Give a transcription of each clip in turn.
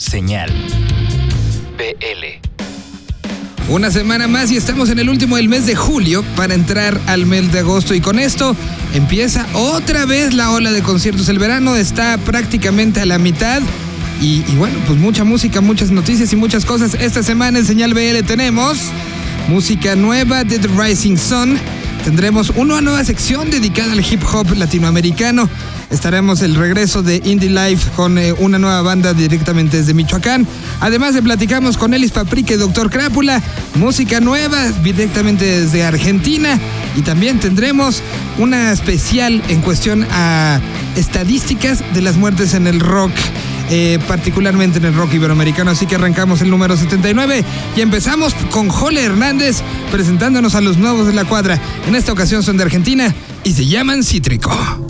Señal. BL. Una semana más y estamos en el último del mes de julio para entrar al mes de agosto y con esto empieza otra vez la ola de conciertos. El verano está prácticamente a la mitad y, y bueno, pues mucha música, muchas noticias y muchas cosas. Esta semana en Señal BL tenemos música nueva de The Rising Sun. Tendremos una nueva sección dedicada al hip hop latinoamericano. Estaremos el regreso de Indie Life con eh, una nueva banda directamente desde Michoacán. Además de platicamos con Elis Paprika y Doctor Crápula, música nueva directamente desde Argentina. Y también tendremos una especial en cuestión a estadísticas de las muertes en el rock. eh, particularmente en el rock iberoamericano. Así que arrancamos el número 79 y empezamos con Jole Hernández presentándonos a los nuevos de la cuadra. En esta ocasión son de Argentina y se llaman Cítrico.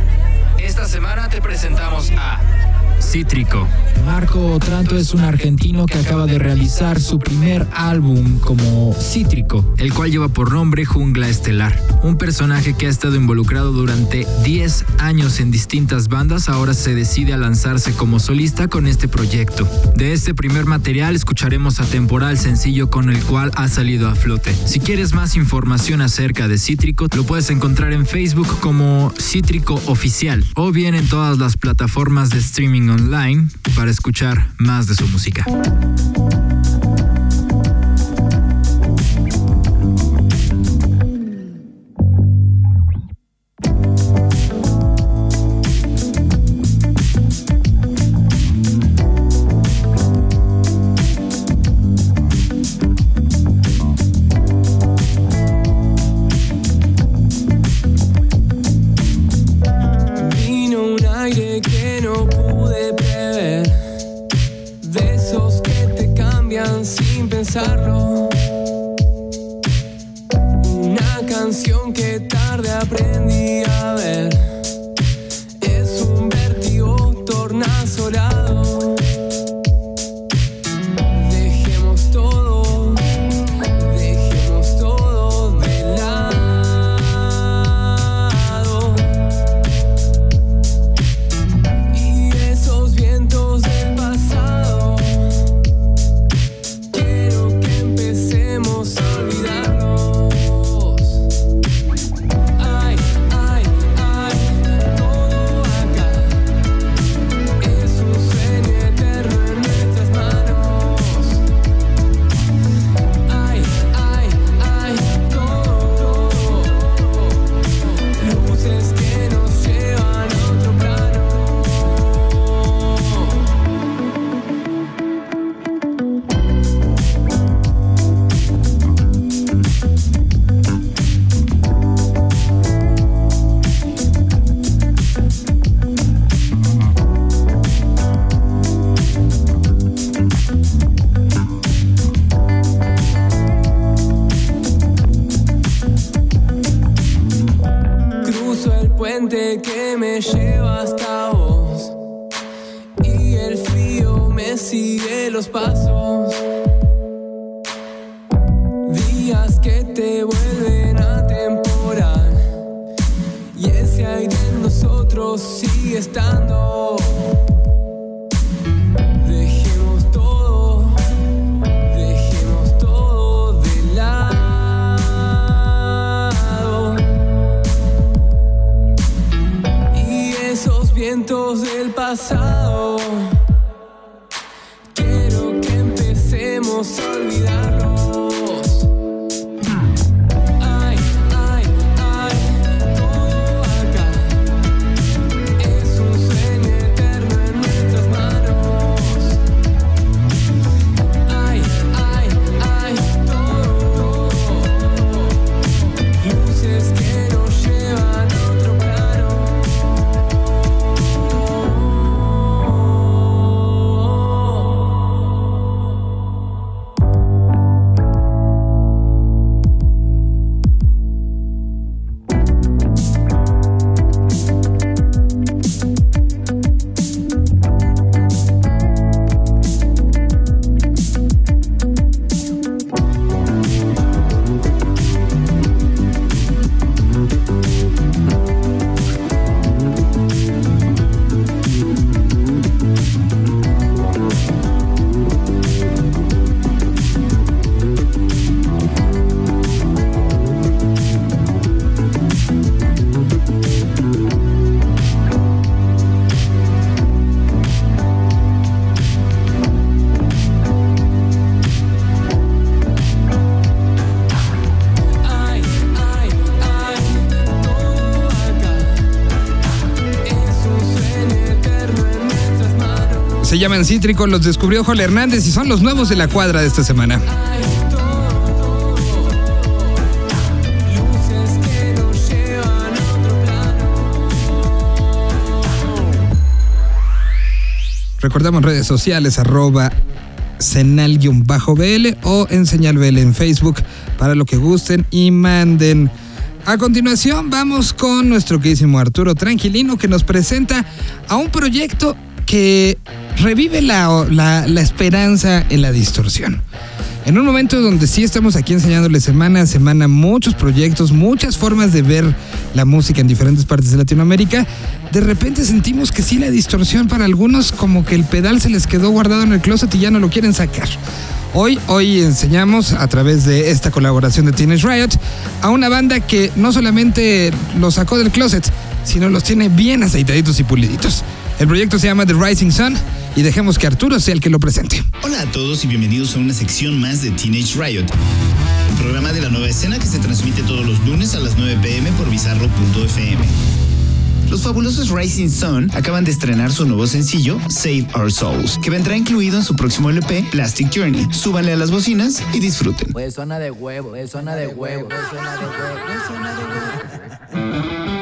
Esta semana te presentamos a Cítrico. Marco Otranto es un argentino que acaba de realizar su primer álbum como Cítrico, el cual lleva por nombre Jungla Estelar. Un personaje que ha estado involucrado durante 10 años en distintas bandas, ahora se decide a lanzarse como solista con este proyecto. De este primer material escucharemos a Temporal, sencillo con el cual ha salido a flote. Si quieres más información acerca de Cítrico, lo puedes encontrar en Facebook como Cítrico Oficial o bien en todas las plataformas de streaming online para escuchar más de su música. Nosotros sigue estando. Dejemos todo, dejemos todo de lado. Y esos vientos del pasado llaman Cítrico, los descubrió Joel Hernández y son los nuevos de la cuadra de esta semana. Recordamos redes sociales, arroba senal-bl o en señal BL en Facebook para lo que gusten y manden. A continuación vamos con nuestro queridísimo Arturo Tranquilino que nos presenta a un proyecto que revive la, la- esperanza en la distorsión. En un momento donde sí estamos aquí enseñándole semana a semana muchos proyectos, muchas formas de ver la música en diferentes partes de Latinoamérica, de repente sentimos que sí la distorsión para algunos como que el pedal se les quedó guardado en el closet y ya no lo quieren sacar. Hoy, hoy enseñamos a través de esta colaboración de Teenage Riot a una banda que no solamente los sacó del closet, sino los tiene bien aceitaditos y puliditos. El proyecto se llama The Rising Sun y dejemos que Arturo sea el que lo presente. Hola a todos y bienvenidos a una sección más de Teenage Riot, el programa de la nueva escena que se transmite todos los lunes a las 9 pm por bizarro.fm. Los fabulosos Rising Sun acaban de estrenar su nuevo sencillo, Save Our Souls, que vendrá incluido en su próximo LP, Plastic Journey. Súbanle a las bocinas y disfruten. Pues zona de huevo, es zona de huevo, es zona de huevo, es zona de huevo.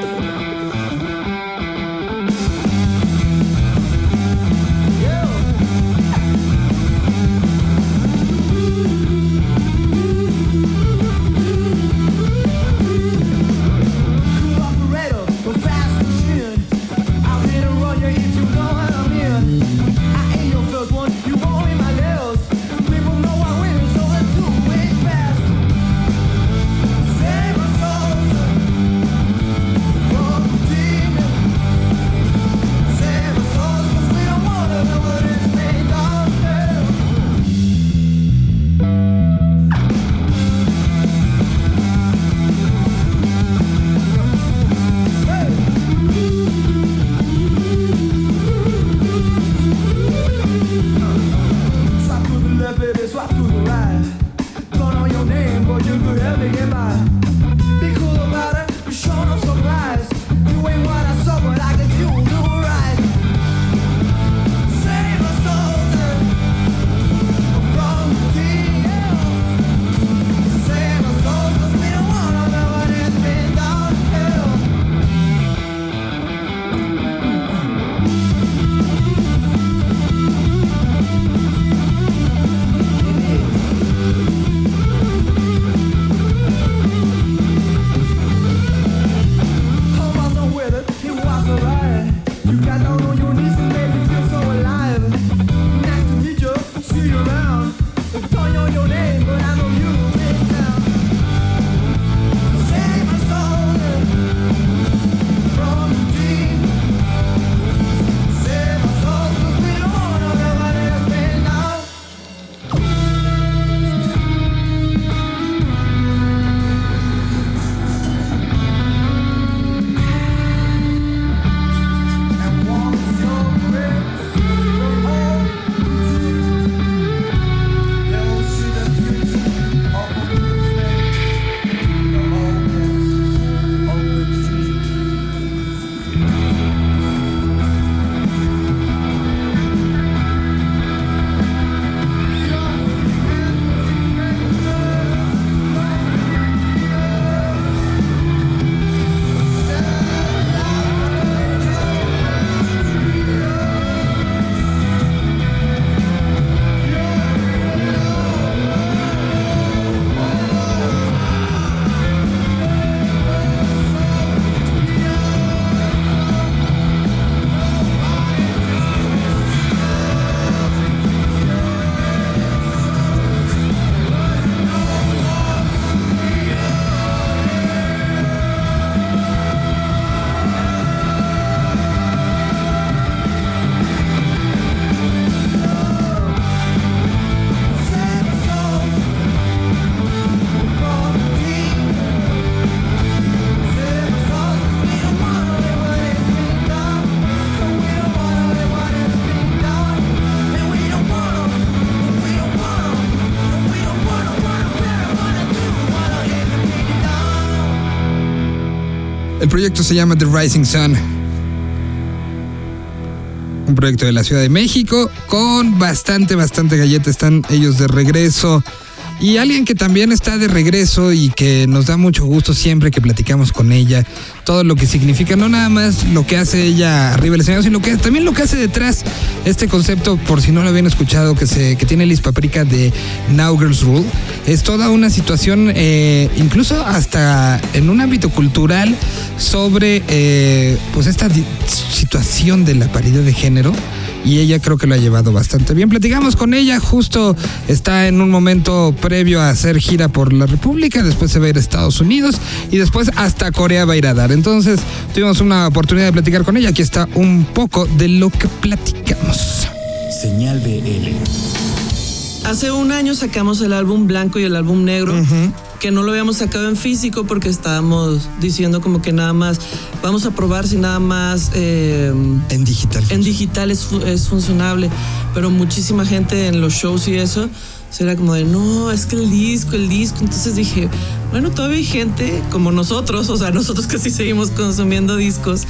El proyecto se llama The Rising Sun. un proyecto de la Ciudad de México con bastante, bastante galleta. Están ellos de regreso. Y alguien que también está de regreso y que nos da mucho gusto siempre que platicamos con ella, todo lo que significa, no nada más lo que hace ella arriba del escenario, sino que también lo que hace detrás. Este concepto, por si no lo habían escuchado, que se que tiene Liz Paprika de Now Girls Rule, es toda una situación, eh, incluso hasta en un ámbito cultural, sobre eh, pues esta situación de la paridad de género y ella creo que lo ha llevado bastante bien. Platicamos con ella, justo está en un momento previo a hacer gira por la República, después se va a ir a Estados Unidos y después hasta Corea va a ir a dar. Entonces tuvimos una oportunidad de platicar con ella, aquí está un poco de lo que platicamos. Señal BL. Hace un año sacamos el álbum blanco y el álbum negro, que no lo habíamos sacado en físico porque estábamos diciendo como que nada más, vamos a probar si nada más eh, En digital. en digital es, es funcionable, pero muchísima gente en los shows y eso, era como de, no, es que el disco, el disco, entonces dije, bueno, todavía hay gente como nosotros, o sea, nosotros que sí seguimos consumiendo discos,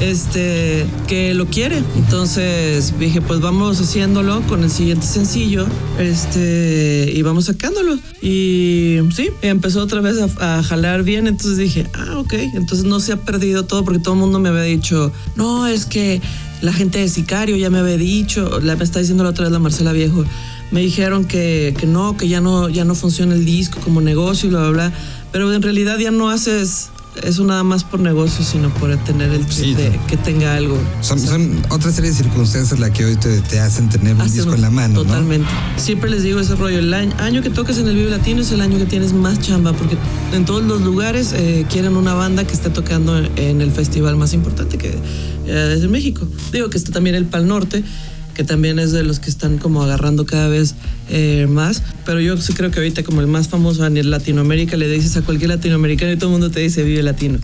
este, que lo quiere, entonces dije, pues vamos haciéndolo con el siguiente sencillo, este, y vamos sacándolo, y sí, empezó otra vez a, a jalar bien, entonces dije, ah, ok, entonces no se ha perdido todo porque todo el mundo me había dicho, no, es que la gente de Sicario ya me había dicho, la, me está diciendo la otra vez la Marcela Viejo, me dijeron que, que no, que ya no, ya no funciona el disco como negocio y bla, bla, bla, pero en realidad ya no haces eso nada más por negocio, sino por tener el Sí, de que tenga algo. Son, son otra serie de circunstancias las que hoy te, te hacen tener un disco en la mano, ¿no? Totalmente. Siempre les digo ese rollo. El año, año que tocas en el Vive Latino es el año que tienes más chamba, porque en todos los lugares eh, quieren una banda que esté tocando en el festival más importante que eh, es México. Digo que está también el Pal Norte, que también es de los que están como agarrando cada vez eh, más. Pero yo sí creo que ahorita como el más famoso en Latinoamérica le dices a cualquier latinoamericano y todo el mundo te dice Vive Latino.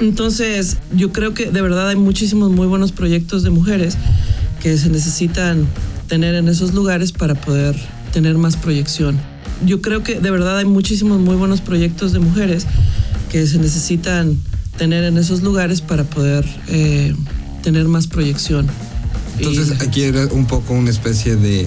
Entonces yo creo que de verdad hay muchísimos muy buenos proyectos de mujeres que se necesitan tener en esos lugares para poder tener más proyección. Yo creo que de verdad hay muchísimos muy buenos proyectos de mujeres que se necesitan tener en esos lugares para poder eh, tener más proyección. Entonces Y- aquí era un poco una especie de,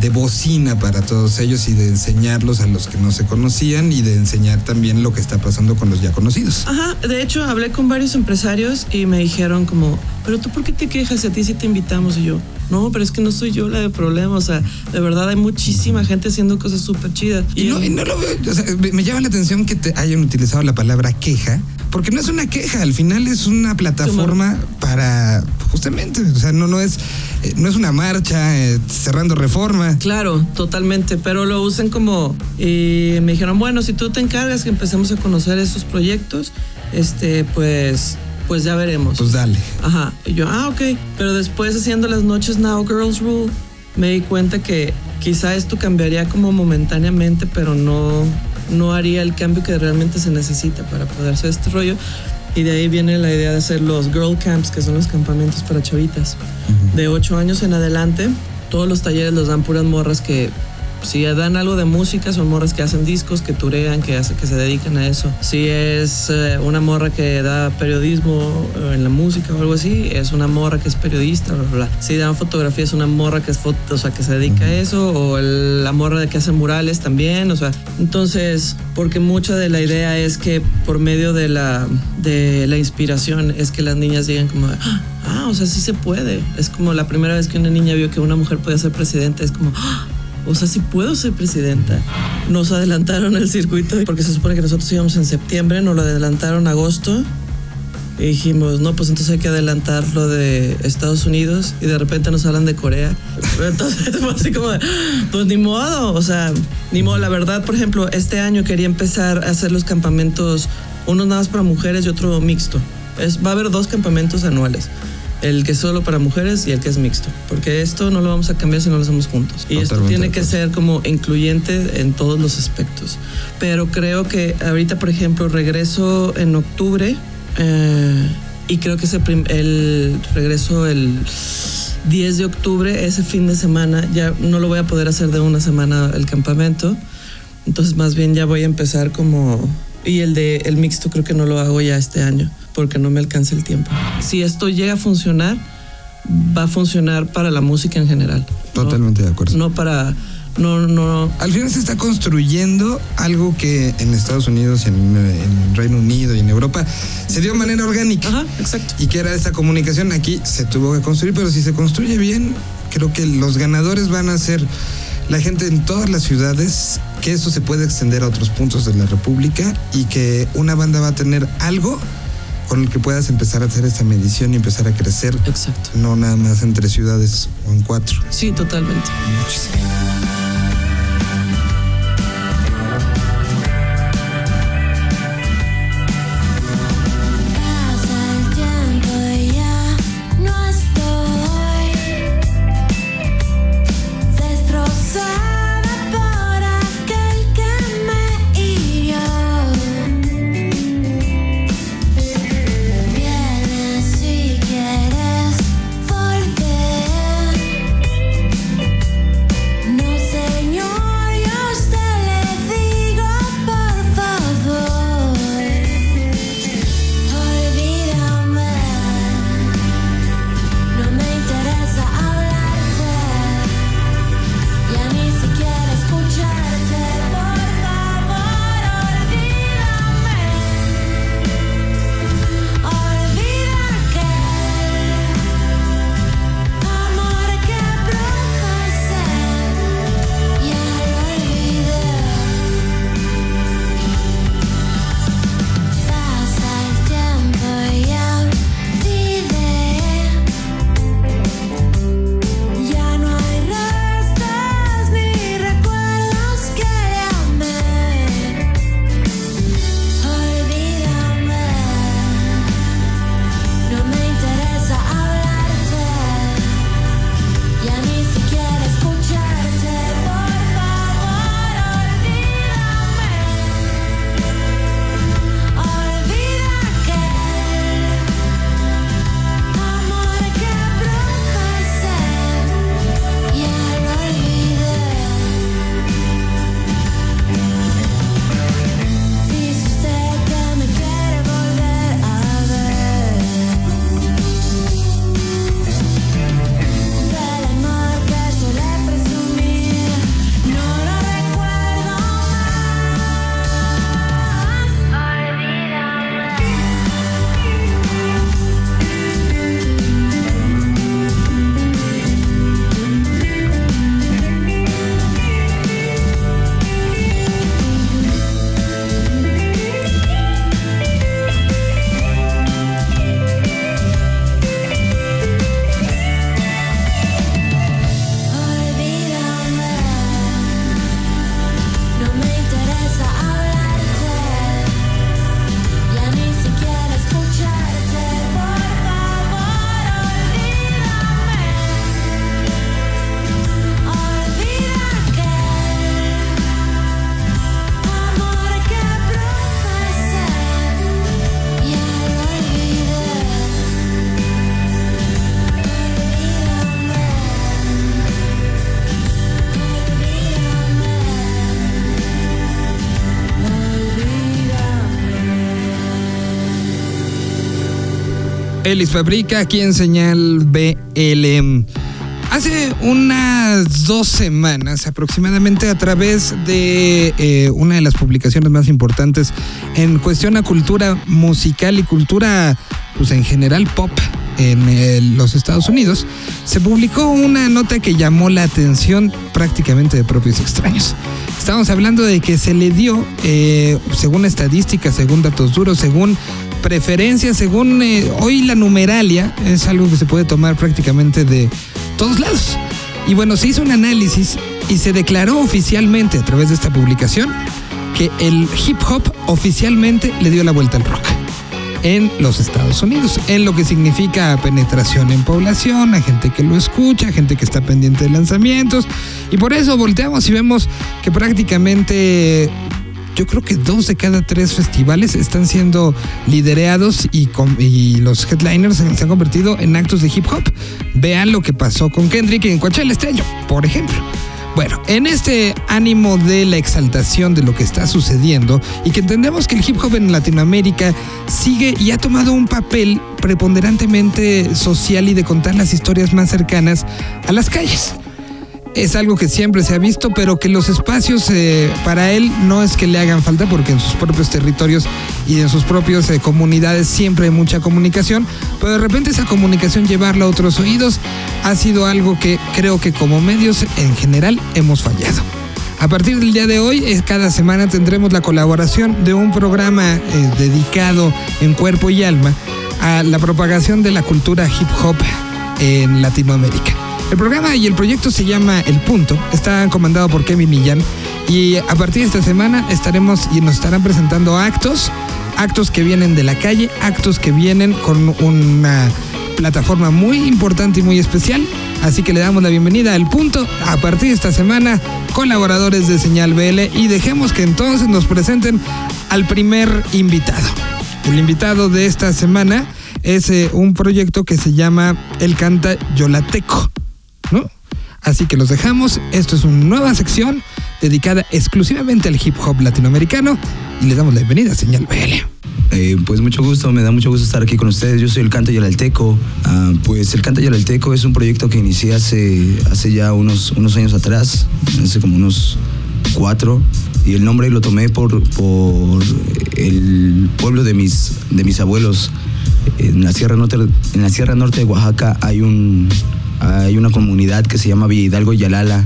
de bocina para todos ellos y de enseñarlos a los que no se conocían y de enseñar también lo que está pasando con los ya conocidos. Ajá, de hecho hablé con varios empresarios y me dijeron como, pero tú por qué te quejas si a ti sí te invitamos y yo, no, pero es que no soy yo la de problema, o sea, de verdad hay muchísima gente haciendo cosas súper chidas. Y no, y no lo veo, o sea, me llama la atención que te hayan utilizado la palabra queja, porque no es una queja, al final es una plataforma para justamente, o sea, no, no es eh, no es una marcha eh, cerrando reforma. Claro, totalmente, pero lo usan como y me dijeron, bueno, si tú te encargas que empecemos a conocer esos proyectos, este, pues, pues ya veremos. Pues dale. Ajá. Y yo, ah, ok. Pero después haciendo las noches Now Girls Rule, me di cuenta que quizá esto cambiaría como momentáneamente, pero no, no haría el cambio que realmente se necesita para poder hacer este rollo. Y de ahí viene la idea de hacer los Girl Camps, que son los campamentos para chavitas. De 8 años en adelante, todos los talleres los dan puras morras que si dan algo de música, son morras que hacen discos, que turean, que, hace, que se dedican a eso. Si es eh, una morra que da periodismo eh, en la música o algo así, es una morra que es periodista, bla, bla. Si dan fotografía, es una morra que es foto, o sea, que se dedica a eso, o la morra de que hace murales también, o sea. Entonces, porque mucha de la idea es que por medio de la, de la inspiración es que las niñas digan como, ah, o sea, sí se puede. Es como la primera vez que una niña vio que una mujer podía ser presidenta, es como, "Ah, o sea, sí puedo ser presidenta. Nos adelantaron el circuito porque se supone que nosotros íbamos en septiembre, nos lo adelantaron agosto. Y dijimos, no, pues entonces hay que adelantar lo de Estados Unidos y de repente nos hablan de Corea. Entonces fue así como, pues ni modo, o sea, ni modo. La verdad, por ejemplo, este año quería empezar a hacer los campamentos, uno nada más para mujeres y otro mixto. Es, va a haber dos campamentos anuales. El que es solo para mujeres y el que es mixto. Porque esto no lo vamos a cambiar si no lo hacemos juntos. Y esto tiene que ser como incluyente en todos los aspectos. Pero creo que ahorita, por ejemplo, regreso en octubre eh, y creo que ese el regreso el 10 de octubre, ese fin de semana, ya no lo voy a poder hacer de una semana el campamento. Entonces más bien ya voy a empezar como... Y el de el mixto creo que no lo hago ya este año porque no me alcanza el tiempo. Si esto llega a funcionar, va a funcionar para la música en general. ¿no? Totalmente de acuerdo. No para. No, no. Al final se está construyendo algo que en Estados Unidos, en, en Reino Unido y en Europa se dio de manera orgánica. Ajá, exacto. Y que era esta comunicación aquí se tuvo que construir, pero si se construye bien, creo que los ganadores van a ser la gente en todas las ciudades, que eso se puede extender a otros puntos de la República y que una banda va a tener algo con el que puedas empezar a hacer esta medición y empezar a crecer, Exacto. no nada más entre ciudades o en cuatro. Sí, totalmente. Pasa Elis Fabrica, aquí en señal BLM. Hace unas dos semanas aproximadamente a través de eh, una de las publicaciones más importantes en cuestión a cultura musical y cultura pues en general pop en eh, los Estados Unidos, se publicó una nota que llamó la atención prácticamente de propios extraños. Estamos hablando de que se le dio, eh, según estadísticas, según datos duros, según preferencias, según eh, hoy la numeralia, es algo que se puede tomar prácticamente de todos lados. Y bueno, se hizo un análisis y se declaró oficialmente a través de esta publicación que el hip hop oficialmente le dio la vuelta al rock en los Estados Unidos, en lo que significa penetración en población, a gente que lo escucha, gente que está pendiente de lanzamientos, y por eso volteamos y vemos que prácticamente yo creo que dos de cada tres festivales están siendo liderados y, con- y los headliners se han convertido en actos de hip hop. Vean lo que pasó con Kendrick en Coachella este por ejemplo. Bueno, en este ánimo de la exaltación de lo que está sucediendo y que entendemos que el hip hop en Latinoamérica sigue y ha tomado un papel preponderantemente social y de contar las historias más cercanas a las calles es algo que siempre se ha visto, pero que los espacios eh, para él no es que le hagan falta, porque en sus propios territorios y en sus propias eh, comunidades siempre hay mucha comunicación, pero de repente esa comunicación llevarla a otros oídos ha sido algo que creo que como medios en general hemos fallado. A partir del día de hoy, cada semana tendremos la colaboración de un programa eh, dedicado en cuerpo y alma a la propagación de la cultura hip hop en Latinoamérica. El programa y el proyecto se llama El Punto, está comandado por Kevin Millán y a partir de esta semana estaremos y nos estarán presentando actos, actos que vienen de la calle, actos que vienen con una plataforma muy importante y muy especial. Así que le damos la bienvenida al punto a partir de esta semana, colaboradores de Señal BL y dejemos que entonces nos presenten al primer invitado. El invitado de esta semana es eh, un proyecto que se llama El Canta Yolateco. Así que los dejamos. Esto es una nueva sección dedicada exclusivamente al hip hop latinoamericano y les damos la bienvenida Señal BL. Eh, pues mucho gusto, me da mucho gusto estar aquí con ustedes. Yo soy el Canto Yalalteco. Ah, pues el Canto Yalalteco es un proyecto que inicié hace, hace ya unos, unos años atrás, hace como unos cuatro. Y el nombre lo tomé por, por el pueblo de mis, de mis abuelos. En la, Sierra Norte, en la Sierra Norte de Oaxaca hay, un, hay una comunidad que se llama Villa Hidalgo Yalala.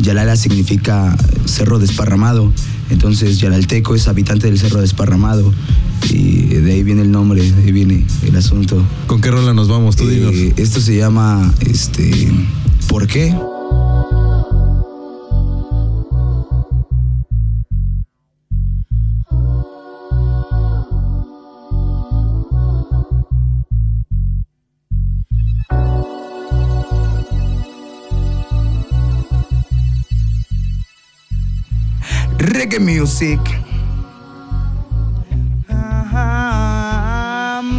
Yalala significa cerro desparramado. Entonces Yalalteco es habitante del cerro desparramado. Y de ahí viene el nombre, de ahí viene el asunto. ¿Con qué rola nos vamos? Tú. Eh, esto se llama, este, ¿por qué? Reggae music.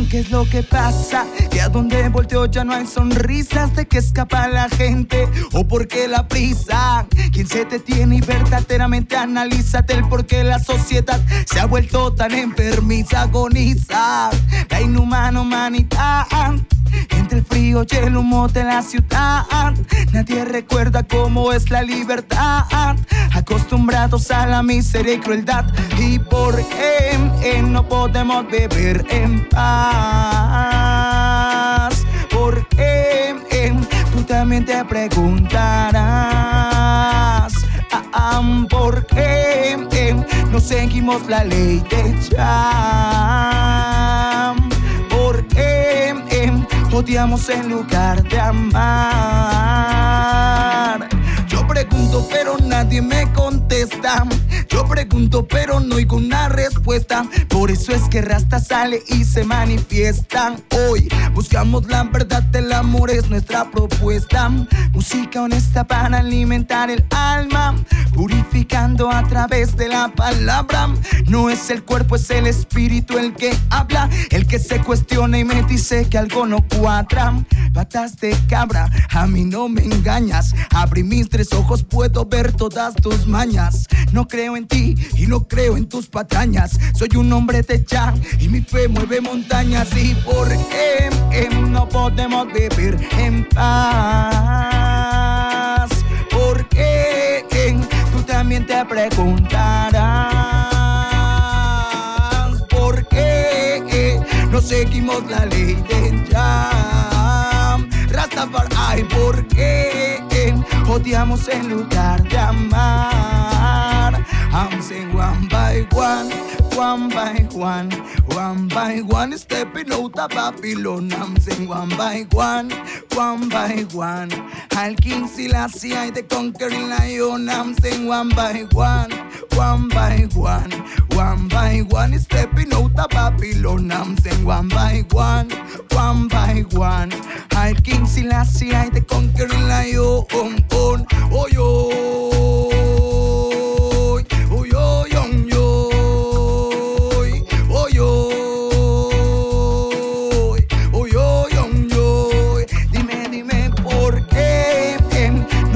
¿Qué es lo que pasa? Que a donde volteo ya no hay sonrisas de que escapa la gente o porque la prisa. Quien se te tiene y verdaderamente analízate el por qué la sociedad se ha vuelto tan enfermiza, agoniza. La inhumana humanidad. Entre el frío y el humo de la ciudad, nadie recuerda cómo es la libertad. Acostumbrados a la miseria y crueldad, y por qué eh, no podemos vivir en paz. ¿Por qué eh, tú también te preguntarás? Ah, ah, ¿Por qué eh, no seguimos la ley de Jam? ¿Por qué eh, odiamos en lugar de amar? Pregunto pero nadie me contesta. Yo pregunto pero no oigo una respuesta. Por eso es que Rasta sale y se manifiesta. Hoy buscamos la verdad del amor es nuestra propuesta. Música honesta para alimentar el alma. Purificando a través de la palabra. No es el cuerpo, es el espíritu el que habla. El que se cuestiona y me dice que algo no cuadra. Patas de cabra, a mí no me engañas. Abrí mis tres ojos, puedo ver todas tus mañas. No creo en ti y no creo en tus patrañas. Soy un hombre de ya y mi fe mueve montañas. ¿Y por qué em, no podemos vivir en paz? ¿Por qué em, tú también te preguntarás? ¿Por qué no seguimos la ley de Jam? Rastafari, ¿por qué odiamos en lugar de amar? I'm saying one by one, one by one, one by one, stepping out of Babylon. I'm saying one by one, one by one. Al King Selassie, I the conquering lion. I'm saying one by one, one by one, one by one, stepping out of Babylon. I'm saying one by one, one by one. Al King Selassie, I the conquering lion. Oh yo. Oh yo, yo, yo,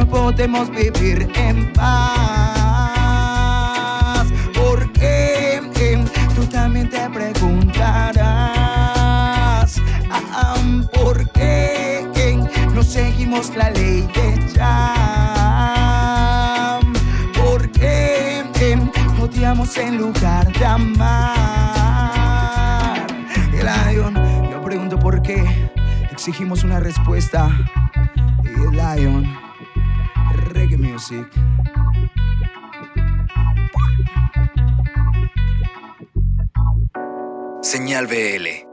podemos vivir en paz. La ley Jam. Porque odiamos en lugar de amar. El Lion, yo pregunto por qué exigimos una respuesta. Y el Lion, reggae music. Señal BL.